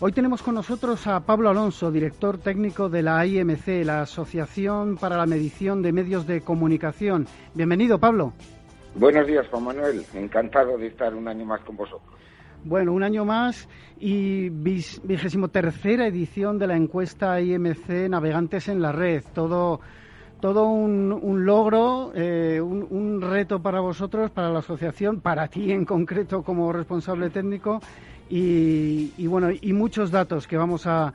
Hoy tenemos con nosotros a Pablo Alonso, director técnico de la IMC, la Asociación para la Medición de Medios de Comunicación. Bienvenido, Pablo. Buenos días, Juan Manuel. Encantado de estar un año más con vosotros. Bueno, un año más y vigésimo tercera edición de la encuesta IMC Navegantes en la Red. Todo todo un, logro, eh, un, reto para vosotros, para la asociación, para ti en concreto como responsable técnico y, bueno, y muchos datos que vamos a,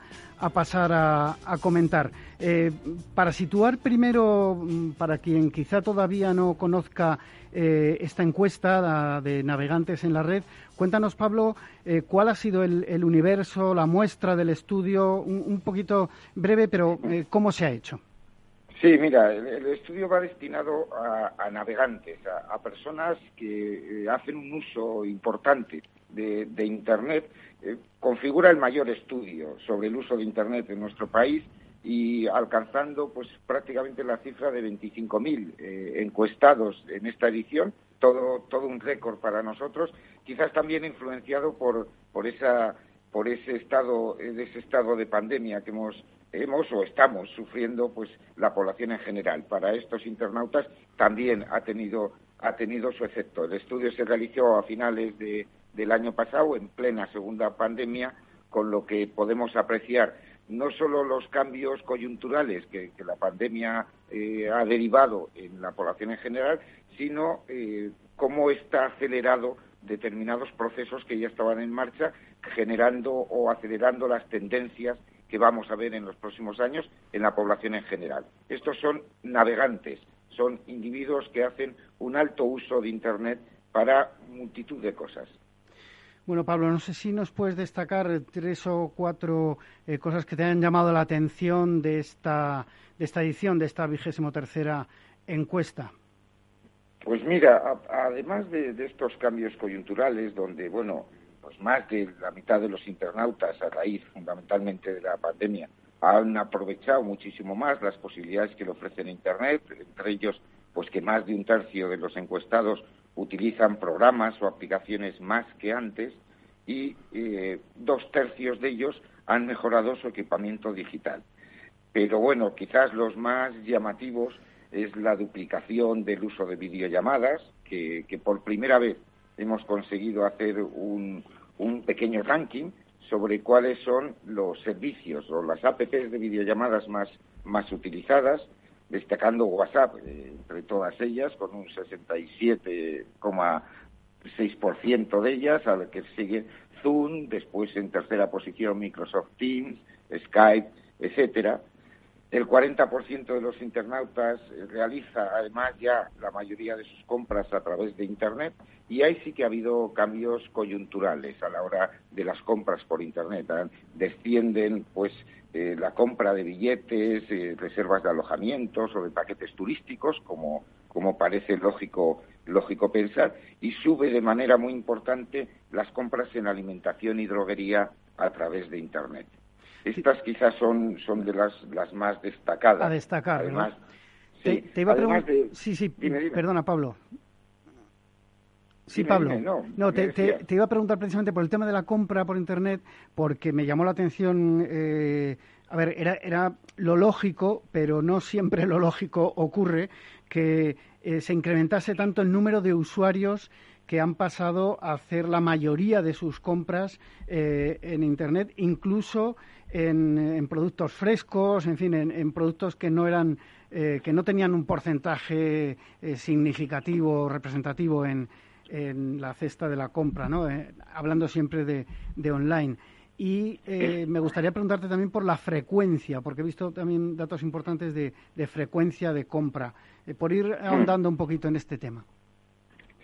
pasar a, comentar. Eh, para situar primero, mm, para quien quizá todavía no conozca eh, esta encuesta de navegantes en la red, cuéntanos, Pablo, cuál ha sido el, universo, la muestra del estudio, un poquito breve, pero cómo se ha hecho. Sí, mira, el, estudio va destinado a, navegantes, a, personas que eh, hacen un uso importante de, Internet. Eh, configura el mayor estudio sobre el uso de Internet en nuestro país y alcanzando pues prácticamente la cifra de 25.000 eh, encuestados en esta edición, todo, todo un récord para nosotros, quizás también influenciado por, por, esa, por ese, estado, ese estado de pandemia que hemos hemos o estamos sufriendo pues la población en general. Para estos internautas también ha tenido ha tenido su efecto. El estudio se realizó a finales de, del año pasado, en plena segunda pandemia, con lo que podemos apreciar no solo los cambios coyunturales que, la pandemia eh, ha derivado en la población en general, sino eh, cómo está acelerado determinados procesos que ya estaban en marcha, generando o acelerando las tendencias que vamos a ver en los próximos años en la población en general. Estos son navegantes, son individuos que hacen un alto uso de Internet para multitud de cosas. Bueno, Pablo, no sé si nos puedes destacar tres o cuatro eh, cosas que te hayan llamado la atención de esta, de esta edición, de esta vigésimo tercera encuesta. Pues mira, además de, de, estos cambios coyunturales, donde, bueno, pues más de la mitad de los internautas, a raíz fundamentalmente de la pandemia, han aprovechado muchísimo más las posibilidades que le ofrecen Internet, entre ellos, pues que más de un tercio de los encuestados utilizan programas o aplicaciones más que antes y eh, dos tercios de ellos han mejorado su equipamiento digital. Pero bueno, quizás los más llamativos es la duplicación del uso de videollamadas, que por primera vez hemos conseguido hacer un, un pequeño ranking sobre cuáles son los servicios o las apps de videollamadas más, más utilizadas, destacando WhatsApp eh, entre todas ellas, con un 67,6% de ellas, a la que sigue Zoom, después en tercera posición Microsoft Teams, Skype, etcétera. El 40% de los internautas realiza además ya la mayoría de sus compras a través de Internet y ahí sí que ha habido cambios coyunturales a la hora de las compras por Internet. ¿eh? Descienden pues eh, la compra de billetes, eh, reservas de alojamientos o de paquetes turísticos, como, como parece lógico, lógico pensar, y sube de manera muy importante las compras en alimentación y droguería a través de Internet. Estas quizás son, son de las, las más destacadas. A destacar, Además, sí, te, iba a preguntar... Sí, sí, perdona, Pablo. Sí, Pablo. no, te, te, iba a preguntar precisamente por el tema de la compra por Internet, porque me llamó la atención. Eh, a ver, era, era lo lógico, pero no siempre lo lógico ocurre que eh, se incrementase tanto el número de usuarios que han pasado a hacer la mayoría de sus compras eh, en Internet, incluso en, productos frescos, en fin, en, productos que no eran, eh, que no tenían un porcentaje eh, significativo, representativo en, en, la cesta de la compra, ¿no? hablando siempre de, de online. Y me gustaría preguntarte también por la frecuencia, porque he visto también datos importantes de, de frecuencia de compra, por ir ahondando un poquito en este tema.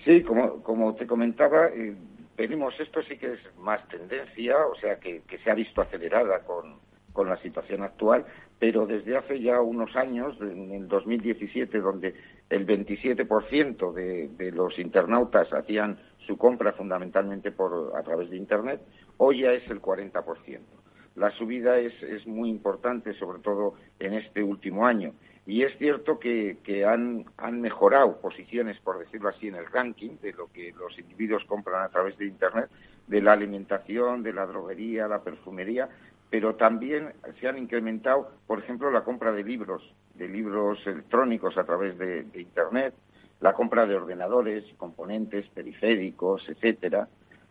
Sí, como, como te comentaba, venimos, esto sí que es más tendencia, o sea, que, se ha visto acelerada con, la situación actual, pero desde hace ya unos años, en el 2017, donde el 27% de, los internautas hacían su compra fundamentalmente por, a través de Internet, hoy ya es el 40%. La subida es muy importante, sobre todo en este último año. Y es cierto que, han, mejorado posiciones, por decirlo así, en el ranking de lo que los individuos compran a través de Internet, de la alimentación, de la droguería, la perfumería, pero también se han incrementado, por ejemplo, la compra de libros, de libros electrónicos a través de, Internet, la compra de ordenadores, componentes, periféricos, etcétera,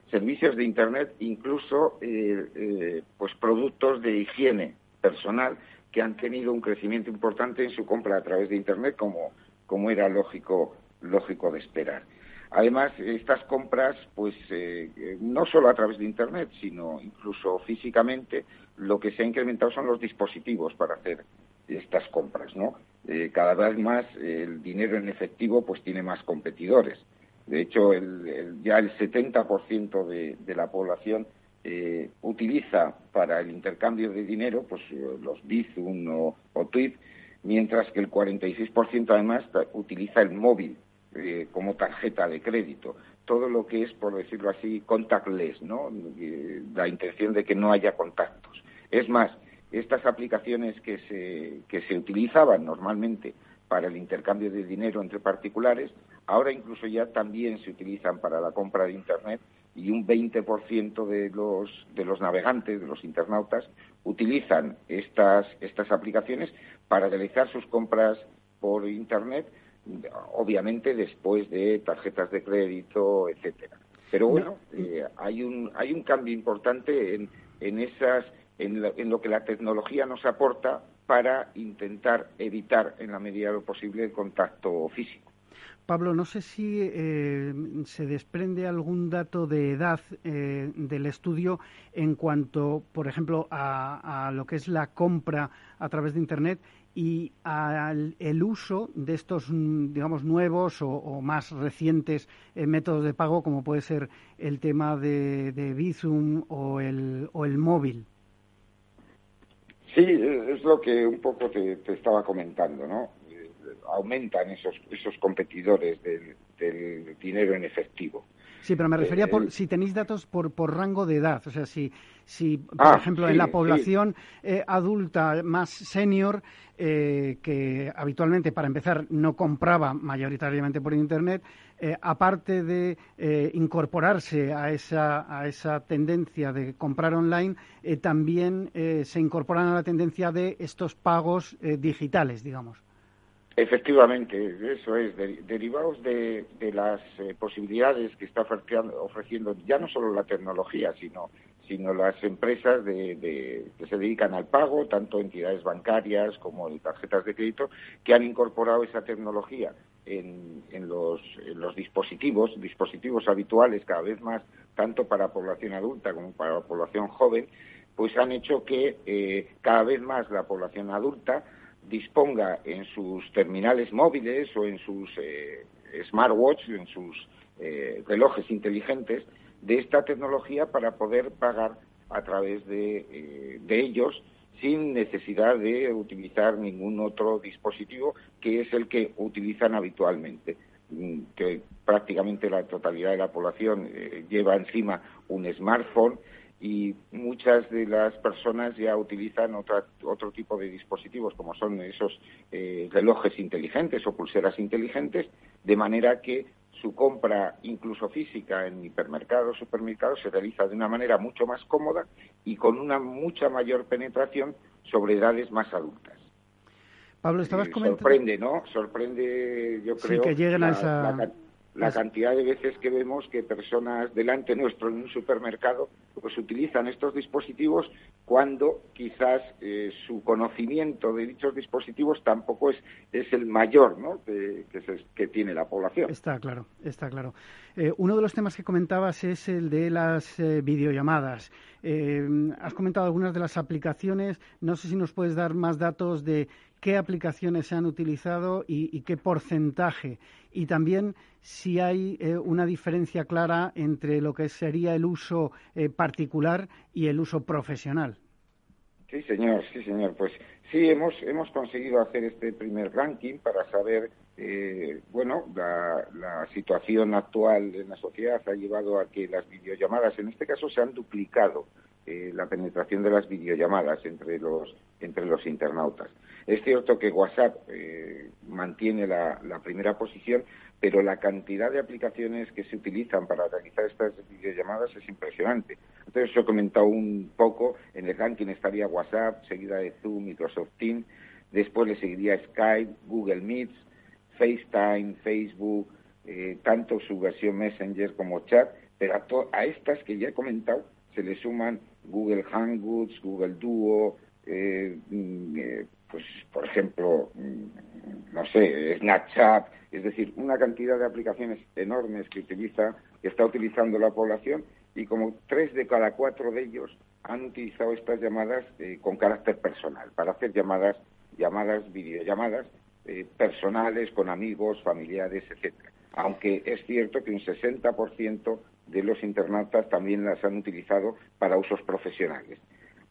servicios de Internet, incluso eh, eh, pues productos de higiene personal que han tenido un crecimiento importante en su compra a través de Internet, como, como era lógico, lógico de esperar. Además, estas compras, pues eh, no solo a través de Internet, sino incluso físicamente, lo que se ha incrementado son los dispositivos para hacer estas compras, ¿no? Eh, cada vez más el dinero en efectivo, pues tiene más competidores. De hecho, ya el 70% de, de la población eh, utiliza para el intercambio de dinero, pues los Bizum o, o mientras que el 46% además utiliza el móvil eh, como tarjeta de crédito. Todo lo que es, por decirlo así, contactless, ¿no? Eh, la intención de que no haya contactos. Es más, estas aplicaciones que se, que se utilizaban normalmente para el intercambio de dinero entre particulares, ahora incluso ya también se utilizan para la compra de Internet y un 20% de los, de los navegantes, de los internautas, utilizan estas, estas aplicaciones para realizar sus compras por Internet obviamente después de tarjetas de crédito, etcétera. Pero bueno, eh, hay un hay un cambio importante en, en esas en lo, en lo que la tecnología nos aporta para intentar evitar en la medida de lo posible el contacto físico. Pablo, no sé si eh, se desprende algún dato de edad eh, del estudio en cuanto, por ejemplo, a, a, lo que es la compra a través de Internet y al el uso de estos, digamos, nuevos o, más recientes eh, métodos de pago, como puede ser el tema de, de Bizum o el, o el móvil. Sí, es lo que un poco te, estaba comentando, ¿no? Eh, aumentan esos, esos competidores del, del dinero en efectivo. Sí, pero me refería por eh, si tenéis datos por, por rango de edad. O sea, si, si por ah, ejemplo, en la población eh, adulta más senior, eh, que habitualmente, para empezar, no compraba mayoritariamente por Internet, aparte de incorporarse a esa, a esa tendencia de comprar online, también se incorporan a la tendencia de estos pagos digitales, digamos. Efectivamente, eso es, derivados de, las eh, posibilidades que está ofreciendo, ya no solo la tecnología, sino, sino las empresas de, que se dedican al pago, tanto entidades bancarias como de tarjetas de crédito, que han incorporado esa tecnología en, los, dispositivos, dispositivos habituales cada vez más, tanto para población adulta como para población joven, pues han hecho que eh, cada vez más la población adulta disponga en sus terminales móviles o en sus eh, smartwatches, en sus eh, relojes inteligentes, de esta tecnología para poder pagar a través de, eh, de ellos sin necesidad de utilizar ningún otro dispositivo que es el que utilizan habitualmente. Mm, que prácticamente la totalidad de la población lleva encima un smartphone y muchas de las personas ya utilizan otra, otro tipo de dispositivos, como son esos eh, relojes inteligentes o pulseras inteligentes, de manera que su compra, incluso física, en hipermercados, supermercados, se realiza de una manera mucho más cómoda y con una mucha mayor penetración sobre edades más adultas. Pablo, estabas eh, comentando. Sorprende, ¿no? Sorprende, yo creo. que lleguen a esa la cantidad de veces que vemos que personas delante nuestro en un supermercado pues utilizan estos dispositivos cuando quizás eh, su conocimiento de dichos dispositivos tampoco es, es el mayor ¿no? que, que, tiene la población. Está claro, está claro. Eh, uno de los temas que comentabas es el de las eh, videollamadas. has comentado algunas de las aplicaciones. No sé si nos puedes dar más datos de qué aplicaciones se han utilizado y, qué porcentaje. Y también si hay eh, una diferencia clara entre lo que sería el uso eh, particular y el uso profesional. Sí, señor, sí, señor. Pues sí, hemos, hemos conseguido hacer este primer ranking para saber, eh, bueno, la, la, situación actual en la sociedad ha llevado a que las videollamadas, en este caso, se han duplicado eh, la penetración de las videollamadas entre los, entre los internautas. Es cierto que WhatsApp eh, mantiene la, primera posición, pero la cantidad de aplicaciones que se utilizan para realizar estas videollamadas es impresionante. Entonces, os he comentado un poco, en el ranking estaría WhatsApp, seguida de Zoom, Microsoft Teams, después le seguiría Skype, Google Meets, FaceTime, Facebook, eh, tanto su versión Messenger como chat, pero a estas que ya he comentado se le suman Google Hangouts, Google Duo, eh, mm, eh, pues por ejemplo, mm, no sé, Snapchat, es decir, una cantidad de aplicaciones enormes que utiliza, que está utilizando la población y como tres de cada cuatro de ellos han utilizado estas llamadas eh, con carácter personal, para hacer llamadas, llamadas, videollamadas personales con amigos, familiares, etcétera. Aunque es cierto que un 60% de los internautas también las han utilizado para usos profesionales.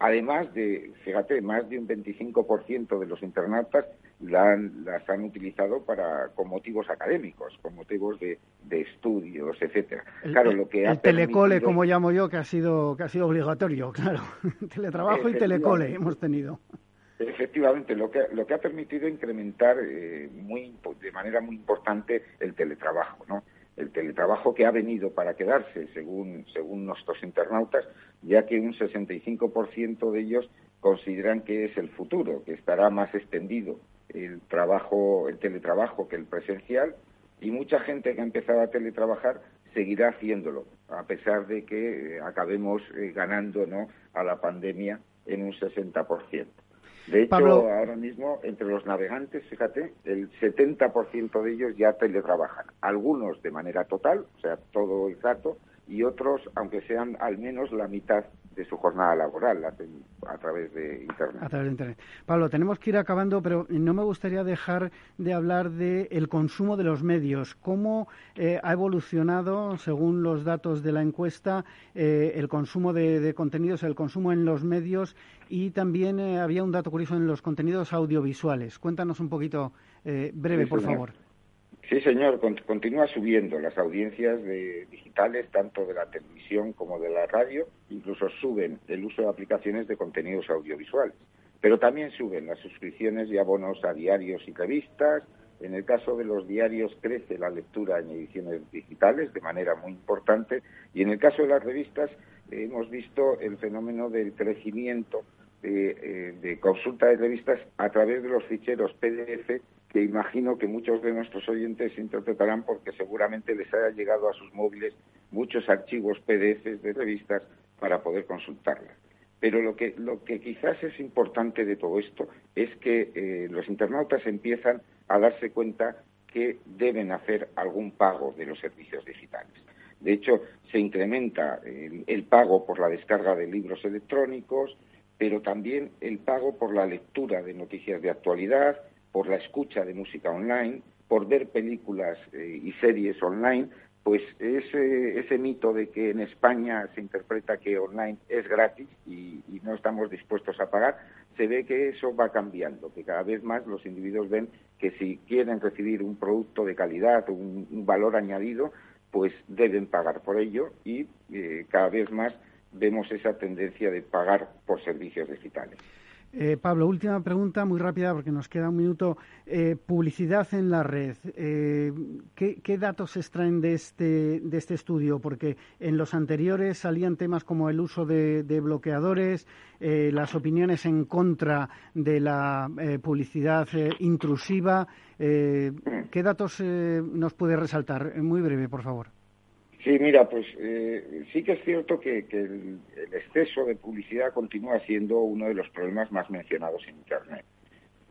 Además de, fíjate, más de un 25% de los internautas las han utilizado para con motivos académicos, con motivos de, estudios, etcétera. El, claro, lo que el telecole, como llamo yo, que ha sido que ha sido obligatorio, claro. Teletrabajo y telecole hemos tenido. Efectivamente, lo que, lo que ha permitido incrementar eh, muy, de manera muy importante el teletrabajo, ¿no? El teletrabajo que ha venido para quedarse, según, según nuestros internautas, ya que un 65% de ellos consideran que es el futuro, que estará más extendido el trabajo, el teletrabajo que el presencial, y mucha gente que ha empezado a teletrabajar seguirá haciéndolo, a pesar de que eh, acabemos eh, ganando ¿no? a la pandemia en un 60%. De hecho, ahora mismo, entre los navegantes, fíjate, el 70% de ellos ya teletrabajan. Algunos de manera total, o sea, todo el rato, y otros, aunque sean al menos la mitad de su jornada laboral a, través de Internet. A través de Internet. Pablo, tenemos que ir acabando, pero no me gustaría dejar de hablar del consumo de los medios. ¿Cómo eh, ha evolucionado, según los datos de la encuesta, eh, el consumo de, contenidos, el consumo en los medios y también eh, había un dato curioso en los contenidos audiovisuales? Cuéntanos un poquito breve, por favor. Sí, señor, continúa subiendo las audiencias de digitales, tanto de la televisión como de la radio, incluso suben el uso de aplicaciones de contenidos audiovisuales. Pero también suben las suscripciones y abonos a diarios y revistas. En el caso de los diarios crece la lectura en ediciones digitales de manera muy importante y en el caso de las revistas hemos visto el fenómeno del crecimiento de, eh, de consulta de revistas a través de los ficheros PDF que imagino que muchos de nuestros oyentes interpretarán porque seguramente les haya llegado a sus móviles muchos archivos PDFs de revistas para poder consultarlas. Pero lo que, lo que quizás es importante de todo esto es que eh, los internautas empiezan a darse cuenta que deben hacer algún pago de los servicios digitales. De hecho, se incrementa el pago por la descarga de libros electrónicos, pero también el pago por la lectura de noticias de actualidad, por la escucha de música online, por ver películas eh, y series online, pues ese, ese mito de que en España se interpreta que online es gratis y, no estamos dispuestos a pagar, se ve que eso va cambiando, que cada vez más los individuos ven que si quieren recibir un producto de calidad o un, valor añadido, pues deben pagar por ello y eh, cada vez más vemos esa tendencia de pagar por servicios digitales. Eh, Pablo, última pregunta, muy rápida porque nos queda un minuto. Eh, publicidad en la red. Eh, ¿qué, datos se extraen de este, de este estudio? Porque en los anteriores salían temas como el uso de, bloqueadores, las opiniones en contra de la publicidad intrusiva. ¿Qué datos nos puede resaltar? Muy breve, por favor. Sí, mira, pues eh, sí que es cierto que, el, exceso de publicidad continúa siendo uno de los problemas más mencionados en Internet.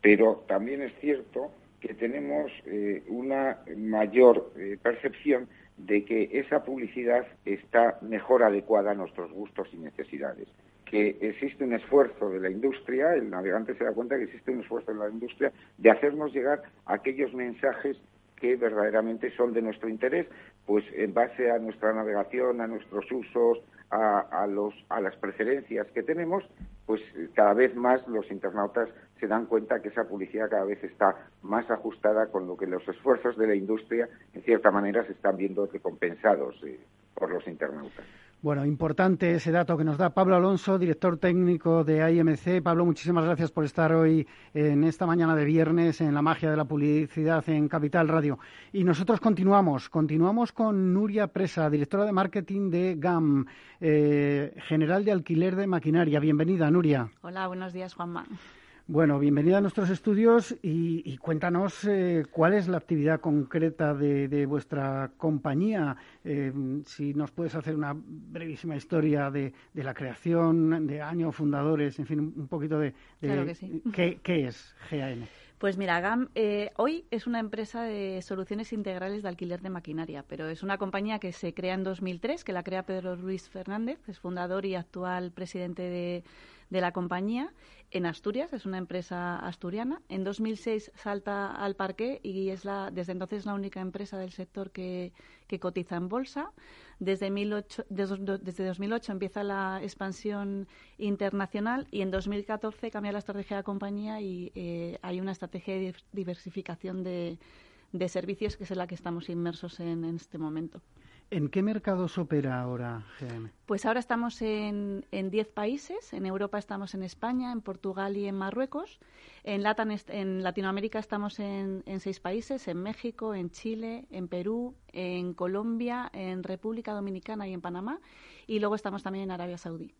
Pero también es cierto que tenemos eh, una mayor eh, percepción de que esa publicidad está mejor adecuada a nuestros gustos y necesidades. que existe un esfuerzo de la industria, el navegante se da cuenta que existe un esfuerzo de la industria de hacernos llegar aquellos mensajes que verdaderamente son de nuestro interés, pues en base a nuestra navegación, a nuestros usos, a, los, a las preferencias que tenemos, pues cada vez más los internautas se dan cuenta que esa publicidad cada vez está más ajustada con lo que los esfuerzos de la industria, en cierta manera, se están viendo recompensados eh, por los internautas. Bueno, importante ese dato que nos da Pablo Alonso, director técnico de IMC. Pablo, muchísimas gracias por estar hoy en esta mañana de viernes en la magia de la publicidad en Capital Radio. Y nosotros continuamos, continuamos con Nuria Presa, directora de marketing de GAM, eh, general de alquiler de maquinaria. Bienvenida, Nuria. Hola, buenos días, Juanma. Bueno, bienvenida a nuestros estudios y, cuéntanos eh, cuál es la actividad concreta de, vuestra compañía. Eh, si nos puedes hacer una brevísima historia de, la creación, de años fundadores, en fin, un poquito de, ¿qué, es GAN. Pues mira, GAM eh, hoy es una empresa de soluciones integrales de alquiler de maquinaria, pero es una compañía que se crea en 2003, que la crea Pedro Luis Fernández, es fundador y actual presidente de de la compañía en Asturias, es una empresa asturiana. En 2006 salta al parque y es la, desde entonces la única empresa del sector que, cotiza en bolsa. Desde, desde 2008 empieza la expansión internacional y en 2014 cambia la estrategia de la compañía y eh, hay una estrategia de diversificación de, de servicios que es en la que estamos inmersos en este momento. ¿En qué mercados opera ahora GM? Pues ahora estamos en 10 países. En Europa estamos en España, en Portugal y en Marruecos. En, en Latinoamérica estamos en, en seis países, en México, en Chile, en Perú, en Colombia, en República Dominicana y en Panamá. Y luego estamos también en Arabia Saudí.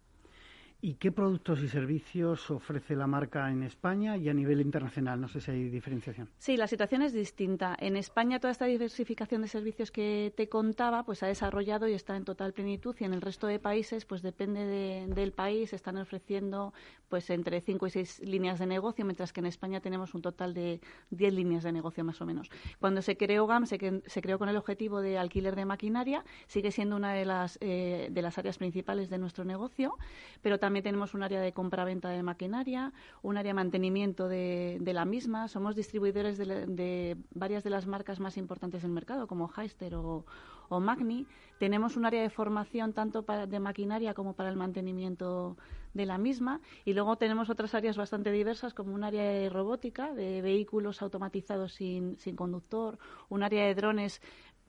¿Y qué productos y servicios ofrece la marca en España y a nivel internacional? No sé si hay diferenciación. Sí, la situación es distinta. En España toda esta diversificación de servicios que te contaba pues ha desarrollado y está en total plenitud y en el resto de países pues depende del país están ofreciendo pues entre 5 y 6 líneas de negocio, mientras que en España tenemos un total de 10 líneas de negocio más o menos. Cuando se creó GAM se, se creó con el objetivo de alquiler de maquinaria, sigue siendo una de las, eh, de las áreas principales de nuestro negocio, pero también también tenemos un área de compra-venta de maquinaria, un área de mantenimiento de, la misma. Somos distribuidores de, varias de las marcas más importantes del mercado, como Heister o, Magni. Tenemos un área de formación tanto para, de maquinaria como para el mantenimiento de la misma. Y luego tenemos otras áreas bastante diversas, como un área de robótica, de vehículos automatizados sin, sin conductor, un área de drones,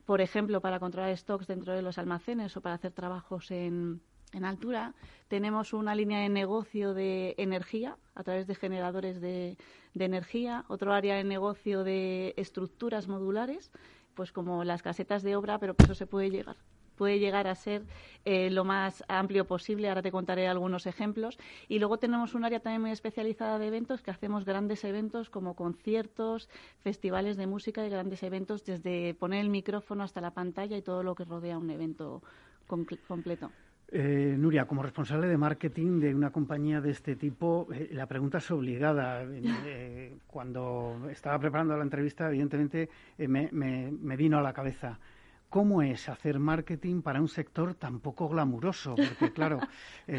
por ejemplo, para controlar stocks dentro de los almacenes o para hacer trabajos en en altura. Tenemos una línea de negocio de energía a través de generadores de, energía, otro área de negocio de estructuras modulares, pues como las casetas de obra, pero eso se puede llegar puede llegar a ser eh, lo más amplio posible. Ahora te contaré algunos ejemplos. Y luego tenemos un área también muy especializada de eventos que hacemos grandes eventos como conciertos, festivales de música y grandes eventos desde poner el micrófono hasta la pantalla y todo lo que rodea un evento completo. Eh, Nuria, como responsable de marketing de una compañía de este tipo, eh, la pregunta es obligada. Eh, cuando estaba preparando la entrevista, evidentemente me, vino a la cabeza. ¿Cómo es hacer marketing para un sector tan poco glamuroso? Porque, claro,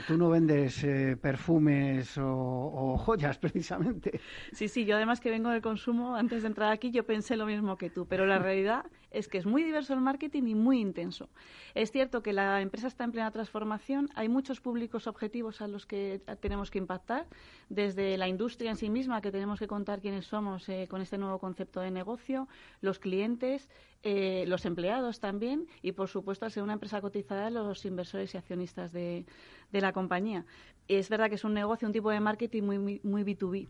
tú no vendes perfumes o, joyas, precisamente. Sí, sí, yo además que vengo del consumo, antes de entrar aquí yo pensé lo mismo que tú, pero la realidad es que es muy diverso el marketing y muy intenso. Es cierto que la empresa está en plena transformación, hay muchos públicos objetivos a los que tenemos que impactar, desde la industria en sí misma, que tenemos que contar quiénes somos eh, con este nuevo concepto de negocio, los clientes, eh, los empleados también y, por supuesto, al ser una empresa cotizada, los inversores y accionistas de, la compañía. Es verdad que es un negocio, un tipo de marketing muy, muy, muy B2B.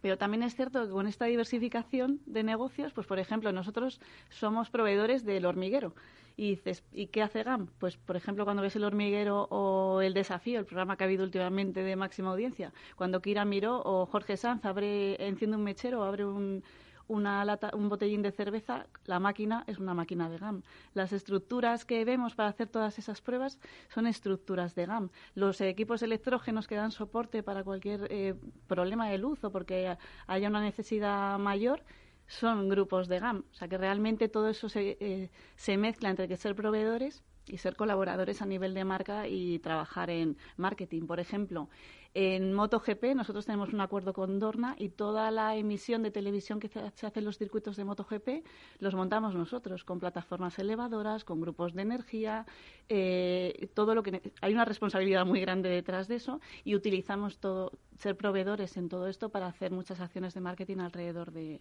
Pero también es cierto que con esta diversificación de negocios, pues por ejemplo, nosotros somos proveedores del hormiguero. Y dices, ¿y qué hace GAM? Pues, por ejemplo, cuando ves el hormiguero o el desafío, el programa que ha habido últimamente de máxima audiencia, cuando Kira Miró o Jorge Sanz abre, enciende un mechero abre un, una lata, un botellín de cerveza, la máquina es una máquina de GAM. Las estructuras que vemos para hacer todas esas pruebas son estructuras de GAM. Los equipos electrógenos que dan soporte para cualquier eh, problema de luz o porque haya una necesidad mayor son grupos de GAM. O sea que realmente todo eso se, eh, se mezcla entre que ser proveedores y ser colaboradores a nivel de marca y trabajar en marketing. Por ejemplo, en MotoGP nosotros tenemos un acuerdo con Dorna y toda la emisión de televisión que se hace en los circuitos de MotoGP los montamos nosotros con plataformas elevadoras, con grupos de energía, eh, todo lo que hay una responsabilidad muy grande detrás de eso y utilizamos todo ser proveedores en todo esto para hacer muchas acciones de marketing alrededor de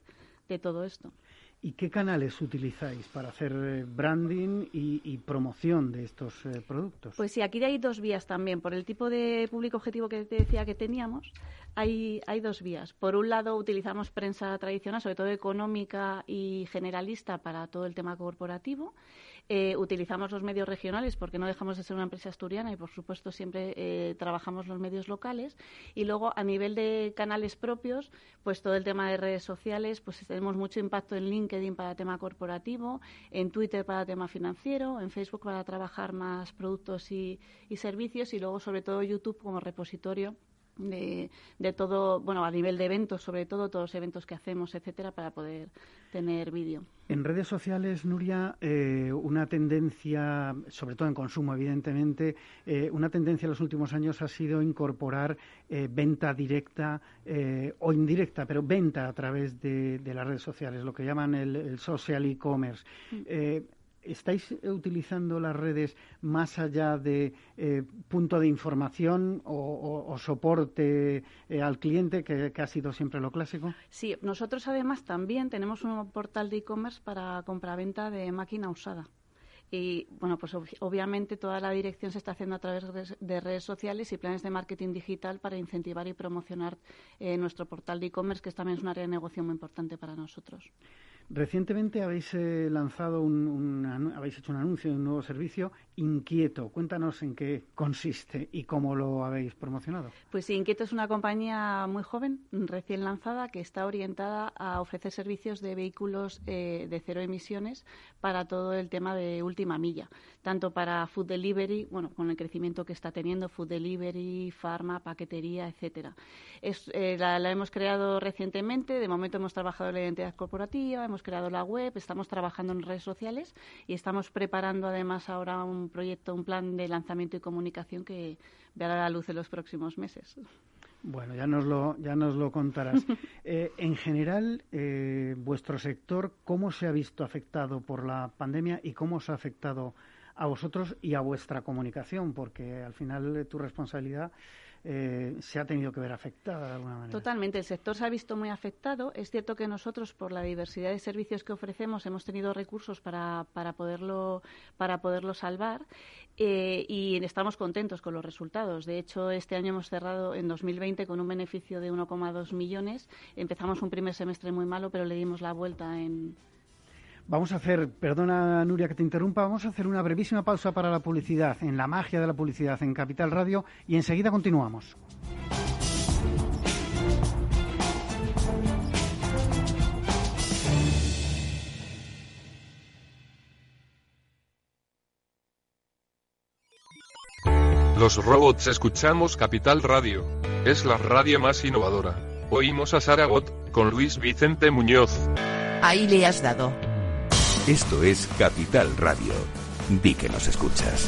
todo esto. ¿Y qué canales utilizáis para hacer eh, branding y, promoción de estos eh, productos? Pues sí, aquí hay dos vías también. Por el tipo de público objetivo que te decía que teníamos, hay, hay dos vías. Por un lado, utilizamos prensa tradicional, sobre todo económica y generalista, para todo el tema corporativo. Eh, utilizamos los medios regionales porque no dejamos de ser una empresa asturiana y, por supuesto, siempre eh, trabajamos los medios locales. Y luego, a nivel de canales propios, pues todo el tema de redes sociales, pues tenemos mucho impacto en LinkedIn para tema corporativo, en Twitter para tema financiero, en Facebook para trabajar más productos y servicios y luego, sobre todo, YouTube como repositorio de, de, todo, bueno, a nivel de eventos, sobre todo, todos los eventos que hacemos, etcétera, para poder tener vídeo. En redes sociales, Nuria, eh, una tendencia, sobre todo en consumo, evidentemente, eh, una tendencia en los últimos años ha sido incorporar eh, venta directa o indirecta, pero venta a través de, las redes sociales, lo que llaman el, social e-commerce. Mm. ¿Estáis utilizando las redes más allá de eh, punto de información o, soporte eh, al cliente, que, ha sido siempre lo clásico? Sí, nosotros además también tenemos un portal de e-commerce para compraventa de máquina usada. Y bueno, pues obviamente toda la dirección se está haciendo a través de redes sociales y planes de marketing digital para incentivar y promocionar eh, nuestro portal de e-commerce, que también es un área de negocio muy importante para nosotros. Recientemente habéis eh, lanzado un, habéis hecho un anuncio de un nuevo servicio Inquieto. Cuéntanos en qué consiste y cómo lo habéis promocionado. Pues sí, Inquieto es una compañía muy joven, recién lanzada, que está orientada a ofrecer servicios de vehículos eh, de cero emisiones para todo el tema de última milla, tanto para food delivery, bueno, con el crecimiento que está teniendo food delivery, farma, paquetería, etcétera. Eh, la, la, hemos creado recientemente. De momento hemos trabajado en la identidad corporativa, hemos creado la web, estamos trabajando en redes sociales y estamos preparando además ahora un proyecto, un plan de lanzamiento y comunicación que verá la luz en los próximos meses. Bueno, ya nos lo, ya nos lo contarás. Eh, en general, eh, vuestro sector, ¿cómo se ha visto afectado por la pandemia y cómo se ha afectado a vosotros y a vuestra comunicación? Porque al final eh, tu responsabilidad eh, se ha tenido que ver afectada de alguna manera. Totalmente, el sector se ha visto muy afectado. Es cierto que nosotros, por la diversidad de servicios que ofrecemos, hemos tenido recursos para, para, poderlo, para poderlo salvar eh, y estamos contentos con los resultados. De hecho, este año hemos cerrado en 2020 con un beneficio de 1,2 millones. Empezamos un primer semestre muy malo, pero le dimos la vuelta en Vamos a hacer, perdona Nuria que te interrumpa, vamos a hacer una brevísima pausa para la publicidad, en la magia de la publicidad en Capital Radio y enseguida continuamos. Los robots escuchamos Capital Radio. Es la radio más innovadora. Oímos a Saragot, con Luis Vicente Muñoz. Ahí le has dado. Esto es Capital Radio. Di que nos escuchas.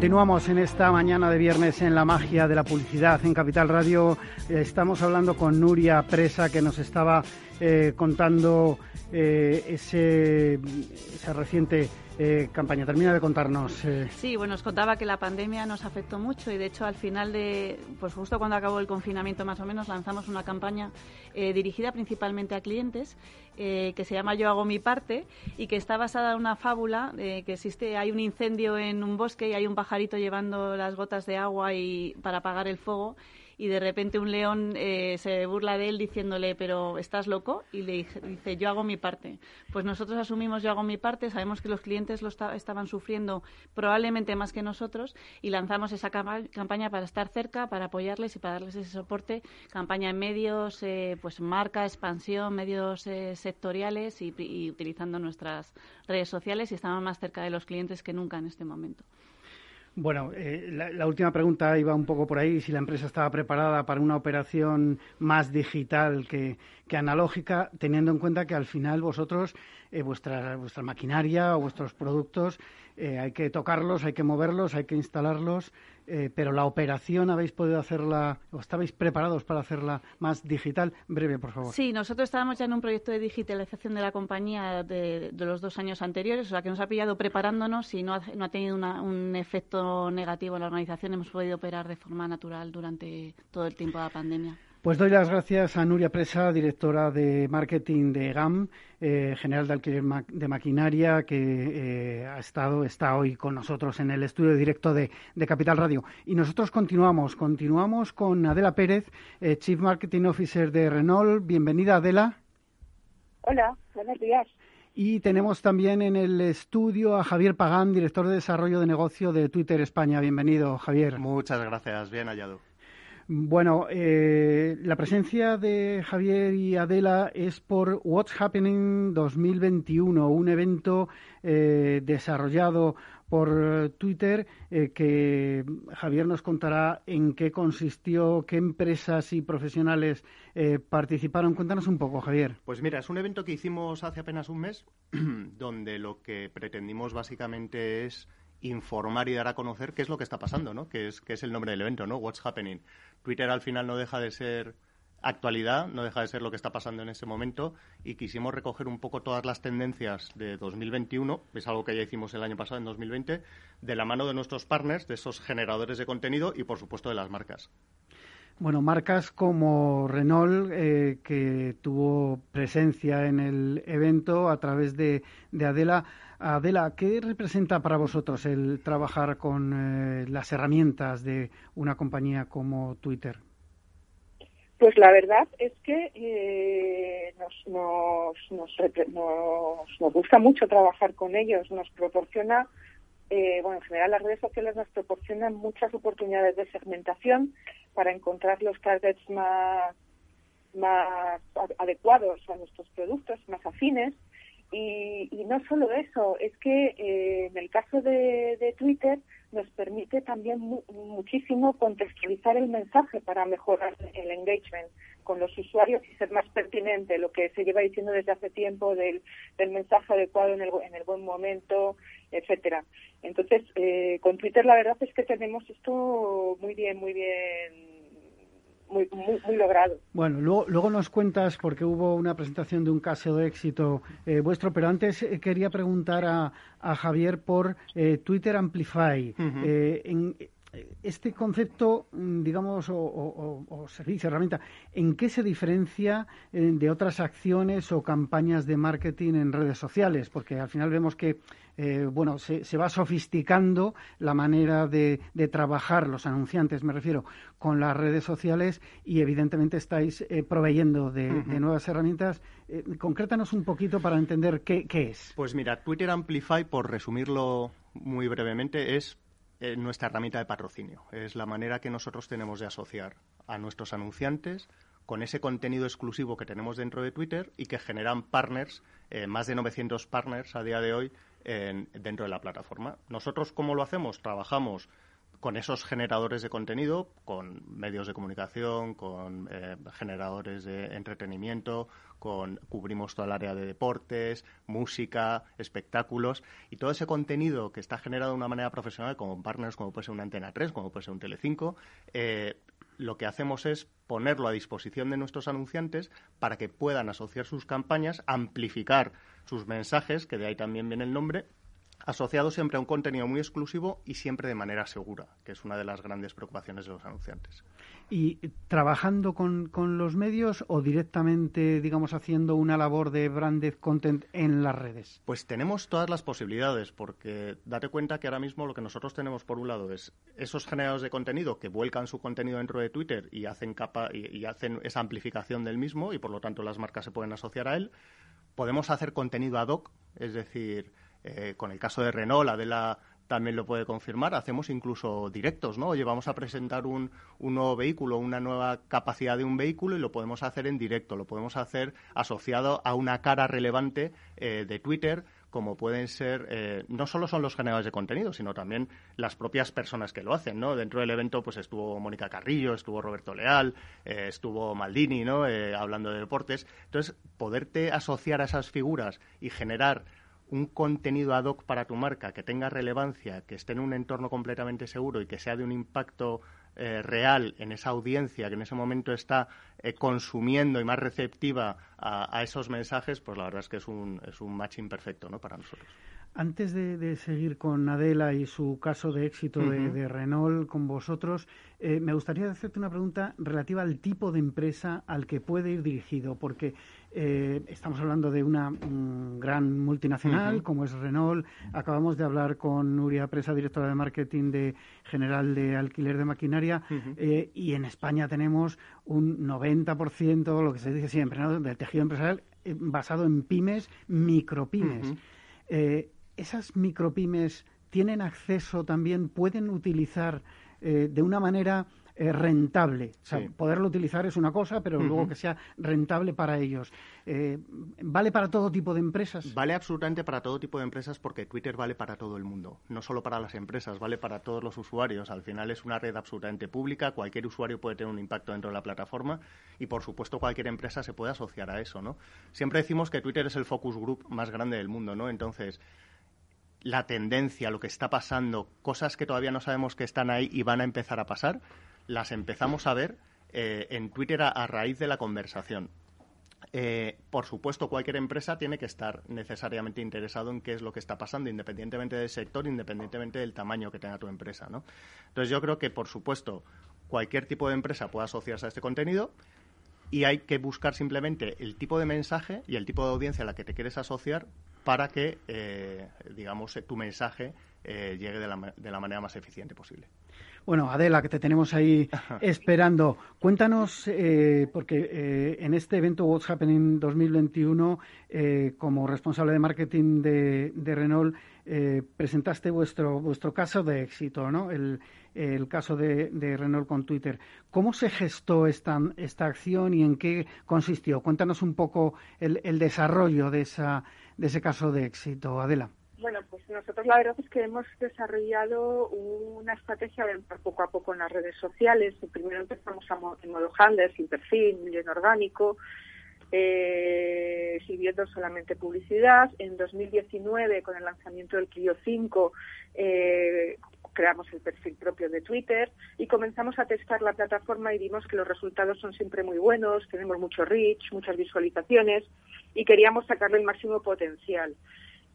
Continuamos en esta mañana de viernes en la magia de la publicidad en Capital Radio. Estamos hablando con Nuria Presa que nos estaba eh, contando eh, ese, esa reciente eh, campaña. Termina de contarnos. Eh. Sí, bueno, os contaba que la pandemia nos afectó mucho y de hecho al final de, pues justo cuando acabó el confinamiento más o menos, lanzamos una campaña eh, dirigida principalmente a clientes que se llama Yo hago mi parte y que está basada en una fábula que existe, hay un incendio en un bosque y hay un pajarito llevando las gotas de agua y para apagar el fuego y de repente un león eh, se burla de él diciéndole, pero ¿estás loco? Y le dice, yo hago mi parte. Pues nosotros asumimos yo hago mi parte, sabemos que los clientes lo estaban sufriendo probablemente más que nosotros y lanzamos esa campaña para estar cerca, para apoyarles y para darles ese soporte. Campaña en medios, eh, pues marca, expansión, medios eh, sectoriales y, y utilizando nuestras redes sociales y estamos más cerca de los clientes que nunca en este momento. Bueno, eh, la, última pregunta iba un poco por ahí, si la empresa estaba preparada para una operación más digital que, analógica, teniendo en cuenta que al final vosotros, eh, vuestra, vuestra maquinaria o vuestros productos, eh, hay que tocarlos, hay que moverlos, hay que instalarlos, eh, pero la operación habéis podido hacerla, o estabais preparados para hacerla más digital. Breve, por favor. Sí, nosotros estábamos ya en un proyecto de digitalización de la compañía de, los dos años anteriores, o sea que nos ha pillado preparándonos y no ha, no ha tenido un efecto negativo en la organización. Hemos podido operar de forma natural durante todo el tiempo de la pandemia. Pues doy las gracias a Nuria Presa, directora de marketing de GAM, eh, general de alquiler de maquinaria, que eh, ha estado, está hoy con nosotros en el estudio directo de, Capital Radio. Y nosotros continuamos, continuamos con Adela Pérez, eh, Chief Marketing Officer de Renault. Bienvenida, Adela. Hola, buenos días. Y tenemos también en el estudio a Javier Pagán, director de desarrollo de negocio de Twitter España. Bienvenido, Javier. Muchas gracias, bien hallado. Bueno, eh, la presencia de Javier y Adela es por What's Happening 2021, un evento eh, desarrollado por Twitter eh, que Javier nos contará en qué consistió, qué empresas y profesionales participaron. Cuéntanos un poco, Javier. Pues mira, es un evento que hicimos hace apenas un mes, donde lo que pretendimos básicamente es informar y dar a conocer qué es lo que está pasando, ¿no? Que es, que es el nombre del evento, ¿no? What's happening. Twitter al final no deja de ser actualidad, no deja de ser lo que está pasando en ese momento y quisimos recoger un poco todas las tendencias de 2021, es algo que ya hicimos el año pasado, en 2020, de la mano de nuestros partners, de esos generadores de contenido y, por supuesto, de las marcas. Bueno, marcas como Renault, eh, que tuvo presencia en el evento a través de, de Adela, Adela, ¿qué representa para vosotros el trabajar con eh, las herramientas de una compañía como Twitter? Pues la verdad es que eh, nos, nos, nos, nos, gusta mucho trabajar con ellos, nos proporciona, eh, bueno, en general las redes sociales nos proporcionan muchas oportunidades de segmentación para encontrar los targets más, más adecuados a nuestros productos, más afines, y, no solo eso, es que eh, en el caso de, Twitter nos permite también muchísimo contextualizar el mensaje para mejorar el engagement con los usuarios y ser más pertinente, lo que se lleva diciendo desde hace tiempo del, mensaje adecuado en el, en el buen momento, etcétera. Entonces, eh, con Twitter la verdad es que tenemos esto muy bien, muy bien muy, muy, logrado. Bueno, luego, luego nos cuentas, porque hubo una presentación de un caso de éxito eh, vuestro, pero antes eh, quería preguntar a, a, Javier por eh, Twitter Amplify. en, este concepto, mm, digamos, o, servicio, herramienta, ¿en qué se diferencia eh, de otras acciones o campañas de marketing en redes sociales? Porque al final vemos que, eh, bueno, se, va sofisticando la manera de, trabajar los anunciantes, me refiero, con las redes sociales y evidentemente estáis eh, proveyendo de, nuevas herramientas. concrétanos un poquito para entender qué, qué es. Pues mira, Twitter Amplify, por resumirlo muy brevemente, es eh, nuestra herramienta de patrocinio. Es la manera que nosotros tenemos de asociar a nuestros anunciantes con ese contenido exclusivo que tenemos dentro de Twitter y que generan partners, eh, más de 900 partners a día de hoy dentro de la plataforma. Nosotros, ¿cómo lo hacemos? Trabajamos con esos generadores de contenido, con medios de comunicación, con eh, generadores de entretenimiento, con cubrimos toda el área de deportes, música, espectáculos y todo ese contenido que está generado de una manera profesional, como partners, como puede ser una Antena 3, como puede ser un Telecinco, eh, lo que hacemos es ponerlo a disposición de nuestros anunciantes para que puedan asociar sus campañas, amplificar sus mensajes, que de ahí también viene el nombre, asociado siempre a un contenido muy exclusivo y siempre de manera segura, que es una de las grandes preocupaciones de los anunciantes. ¿Y trabajando con, con los medios o directamente, digamos, haciendo una labor de branded content en las redes? Pues tenemos todas las posibilidades, porque date cuenta que ahora mismo lo que nosotros tenemos por un lado es esos generadores de contenido que vuelcan su contenido dentro de Twitter y hacen, capa, y hacen esa amplificación del mismo y por lo tanto las marcas se pueden asociar a él. Podemos hacer contenido ad hoc, es decir, eh, con el caso de Renault, Adela también lo puede confirmar, hacemos incluso directos, ¿no? Oye, vamos a presentar un, nuevo vehículo, una nueva capacidad de un vehículo y lo podemos hacer en directo, lo podemos hacer asociado a una cara relevante eh, de Twitter, como pueden ser, eh, no solo son los generadores de contenido, sino también las propias personas que lo hacen, ¿no? Dentro del evento, pues estuvo Mónica Carrillo, estuvo Roberto Leal, estuvo Maldini, ¿no? hablando de deportes. Entonces, poderte asociar a esas figuras y generar un contenido ad hoc para tu marca que tenga relevancia, que esté en un entorno completamente seguro y que sea de un impacto eh, real en esa audiencia que en ese momento está eh, consumiendo y más receptiva a, esos mensajes, pues la verdad es que es un, es un matching perfecto ¿no? para nosotros. Antes de, seguir con Adela y su caso de éxito de, Renault con vosotros, eh, me gustaría hacerte una pregunta relativa al tipo de empresa al que puede ir dirigido, porque eh, estamos hablando de una mm, gran multinacional como es Renault. Acabamos de hablar con Nuria Presa, directora de marketing de General de Alquiler de Maquinaria, eh, y en España tenemos un 90%, lo que se dice siempre, del tejido empresarial basado en pymes, micropymes. Esas micropymes tienen acceso también, pueden utilizar eh, de una manera eh, rentable. O sea, poderlo utilizar es una cosa, pero luego que sea rentable para ellos. Eh, ¿Vale para todo tipo de empresas? Vale absolutamente para todo tipo de empresas porque Twitter vale para todo el mundo, no solo para las empresas, vale para todos los usuarios. Al final es una red absolutamente pública, cualquier usuario puede tener un impacto dentro de la plataforma y, por supuesto, cualquier empresa se puede asociar a eso, ¿no? Siempre decimos que Twitter es el focus group más grande del mundo, ¿no? Entonces, la tendencia, lo que está pasando, cosas que todavía no sabemos que están ahí y van a empezar a pasar, las empezamos a ver eh, en Twitter a, raíz de la conversación. Eh, por supuesto, cualquier empresa tiene que estar necesariamente interesado en qué es lo que está pasando, independientemente del sector, independientemente del tamaño que tenga tu empresa. ¿no? Entonces, yo creo que, por supuesto, cualquier tipo de empresa puede asociarse a este contenido y hay que buscar simplemente el tipo de mensaje y el tipo de audiencia a la que te quieres asociar para que, eh, digamos, tu mensaje llegue de la, de la manera más eficiente posible. Bueno, Adela, que te tenemos ahí esperando. Cuéntanos, eh, porque en este evento What's Happening 2021, como responsable de marketing de, de Renault, presentaste vuestro, vuestro caso de éxito, ¿no? El, el caso de, de, Renault con Twitter. ¿Cómo se gestó esta, esta acción y en qué consistió? Cuéntanos un poco el, el desarrollo de esa de ese caso de éxito, Adela? Bueno, pues nosotros la verdad es que hemos desarrollado una estrategia de poco a poco en las redes sociales. Primero empezamos en modo handler, sin perfil, muy en orgánico, eh, sirviendo solamente publicidad. En 2019, con el lanzamiento del Clio 5, eh, creamos el perfil propio de Twitter y comenzamos a testar la plataforma y vimos que los resultados son siempre muy buenos, tenemos mucho reach, muchas visualizaciones y queríamos sacarle el máximo potencial.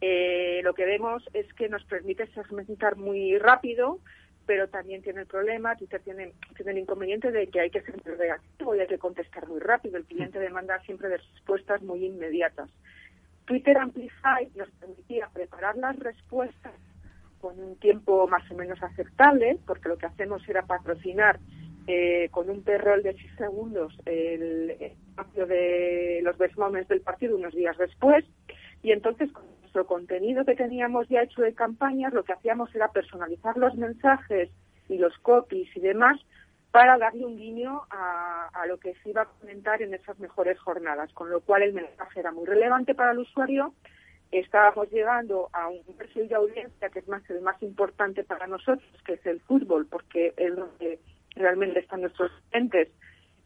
Eh, lo que vemos es que nos permite segmentar muy rápido, pero también tiene el problema, Twitter tiene, el inconveniente de que hay que ser reactivo y hay que contestar muy rápido. El cliente demanda siempre de respuestas muy inmediatas. Twitter Amplify nos permitía preparar las respuestas con un tiempo más o menos aceptable, porque lo que hacemos era patrocinar eh, con un perrol de 6 segundos el espacio de los best moments del partido unos días después, y entonces nuestro contenido que teníamos ya hecho de campañas, lo que hacíamos era personalizar los mensajes y los copies y demás para darle un guiño a, a, lo que se iba a comentar en esas mejores jornadas, con lo cual el mensaje era muy relevante para el usuario. Estábamos llegando a un perfil de audiencia que es más el más importante para nosotros, que es el fútbol, porque es donde realmente están nuestros clientes